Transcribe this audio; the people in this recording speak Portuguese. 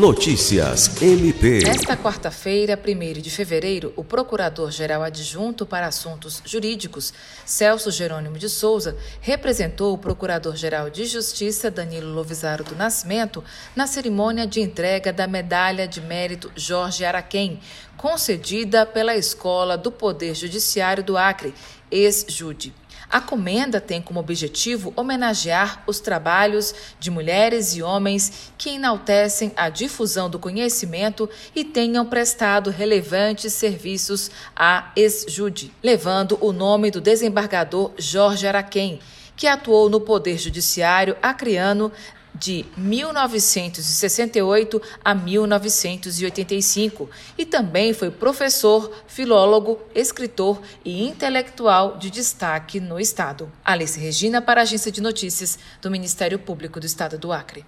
Notícias MP. Nesta quarta-feira, 1 de fevereiro, o Procurador-Geral Adjunto para Assuntos Jurídicos, Celso Jerônimo de Souza, representou o Procurador-Geral de Justiça, Danilo Lovisaro do Nascimento, na cerimônia de entrega da Medalha de Mérito Jorge Araquém, concedida pela Escola do Poder Judiciário do Acre, ex-JUDE. A comenda tem como objetivo homenagear os trabalhos de mulheres e homens que enaltecem a difusão do conhecimento e tenham prestado relevantes serviços à ex-jude, levando o nome do desembargador Jorge Araquém, que atuou no Poder Judiciário acreano de 1968 a 1985 e também foi professor, filólogo, escritor e intelectual de destaque no Estado. Alice Regina para a Agência de Notícias do Ministério Público do Estado do Acre.